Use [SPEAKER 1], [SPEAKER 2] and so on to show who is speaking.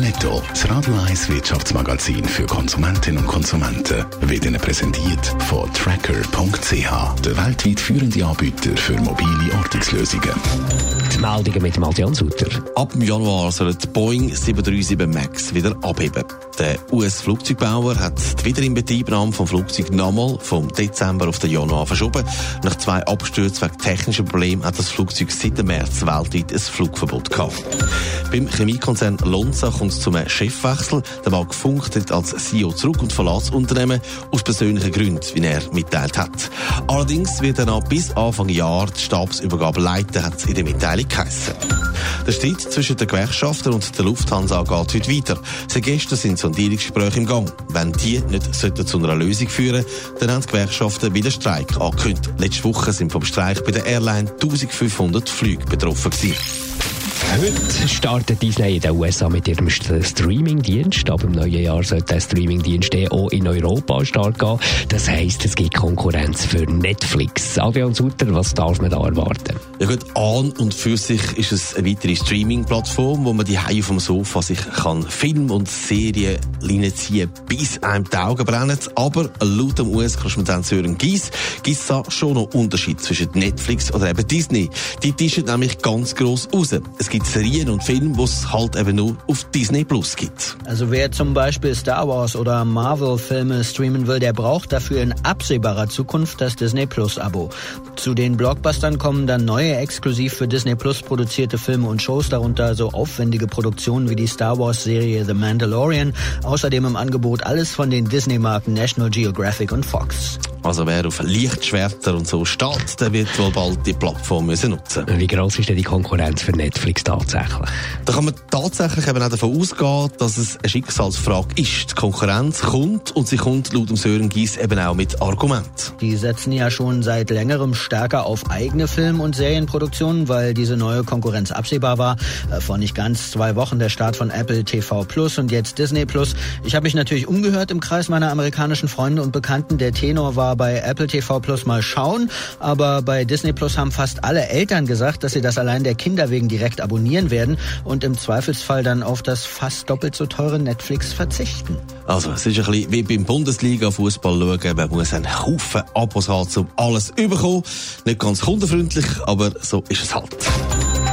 [SPEAKER 1] Netto, das Radio 1 Wirtschaftsmagazin für Konsumentinnen und Konsumenten, wird Ihnen präsentiert von Tracker.ch, der weltweit führende Anbieter für mobile Ortungslösungen.
[SPEAKER 2] Die Meldungen mit Martin Sutter.
[SPEAKER 3] Ab dem Januar soll die Boeing 737 MAX wieder abheben. Der US-Flugzeugbauer hat die Wiederinbetriebnahme vom Flugzeug nochmal vom Dezember auf den Januar verschoben. Nach zwei Abstürzen wegen technischer Probleme hat das Flugzeug seit dem März weltweit ein Flugverbot gehabt. Beim Chemiekonzern Lonza kommt es zu einem Chefwechsel. Der Mark Funk tritt als CEO zurück und verlässt das Unternehmen aus persönlichen Gründen, wie er mitteilt hat. Allerdings wird er noch bis Anfang Jahr die Stabsübergabe leiten, hat es in der Mitteilung geheißen. Der Streit zwischen den Gewerkschaften und der Lufthansa geht heute weiter. Seit gestern sind Sondierungsgespräche im Gang. Wenn die nicht zu einer Lösung führen dann haben die Gewerkschaften wieder Streik angekündigt. Letzte Woche sind vom Streik bei der Airline 1500 Flüge betroffen gewesen.
[SPEAKER 2] Heute startet Disney in den USA mit ihrem Streaming-Dienst. Ab dem neuen Jahr sollte der Streaming-Dienst auch in Europa stark gehen. Das heisst, es gibt Konkurrenz für Netflix. Adrian Sutter, was darf man da erwarten?
[SPEAKER 3] Ja gut, an und für sich ist es eine weitere Streaming-Plattform, wo man die Hause vom Sofa sich kann Film und Serien ziehen, bis einem die Augen brennen. Aber laut dem US-Korrespondent Sören Gies gibt es da schon noch Unterschied zwischen Netflix oder eben Disney. Die tischen nämlich ganz gross raus. Es gibt Serien und Filme, die es halt eben nur auf Disney Plus gibt.
[SPEAKER 4] Also wer zum Beispiel Star Wars oder Marvel-Filme streamen will, der braucht dafür in absehbarer Zukunft das Disney Plus-Abo. Zu den Blockbustern kommen dann neue exklusiv für Disney Plus produzierte Filme und Shows, darunter so aufwendige Produktionen wie die Star Wars-Serie The Mandalorian. Außerdem im Angebot alles von den Disney-Marken National Geographic und Fox.
[SPEAKER 3] Also wer auf Lichtschwerter und so steht, der wird wohl bald die Plattform müssen nutzen.
[SPEAKER 2] Wie groß ist denn die Konkurrenz für Netflix tatsächlich?
[SPEAKER 3] Da kann man tatsächlich eben auch davon ausgehen, dass es eine Schicksalsfrage ist. Die Konkurrenz kommt und sie kommt laut dem Sören Gies eben auch mit Argument.
[SPEAKER 4] Die setzen ja schon seit längerem stärker auf eigene Film- und Serienproduktionen, weil diese neue Konkurrenz absehbar war. Äh, vor nicht ganz zwei Wochen der Start von Apple TV Plus und jetzt Disney Plus. Ich habe mich natürlich umgehört im Kreis meiner amerikanischen Freunde und Bekannten. Der Tenor war bei Apple TV Plus mal schauen, aber bei Disney Plus haben fast alle Eltern gesagt, dass sie das allein der Kinder wegen direkt abonnieren werden und im Zweifelsfall dann auf das fast doppelt so teure Netflix verzichten.
[SPEAKER 3] Also, es ist ein bisschen wie beim Bundesliga-Fußball schauen. Man muss einen Haufen Abos haben, um alles zu bekommen. Nicht ganz kundenfreundlich, aber so ist es halt.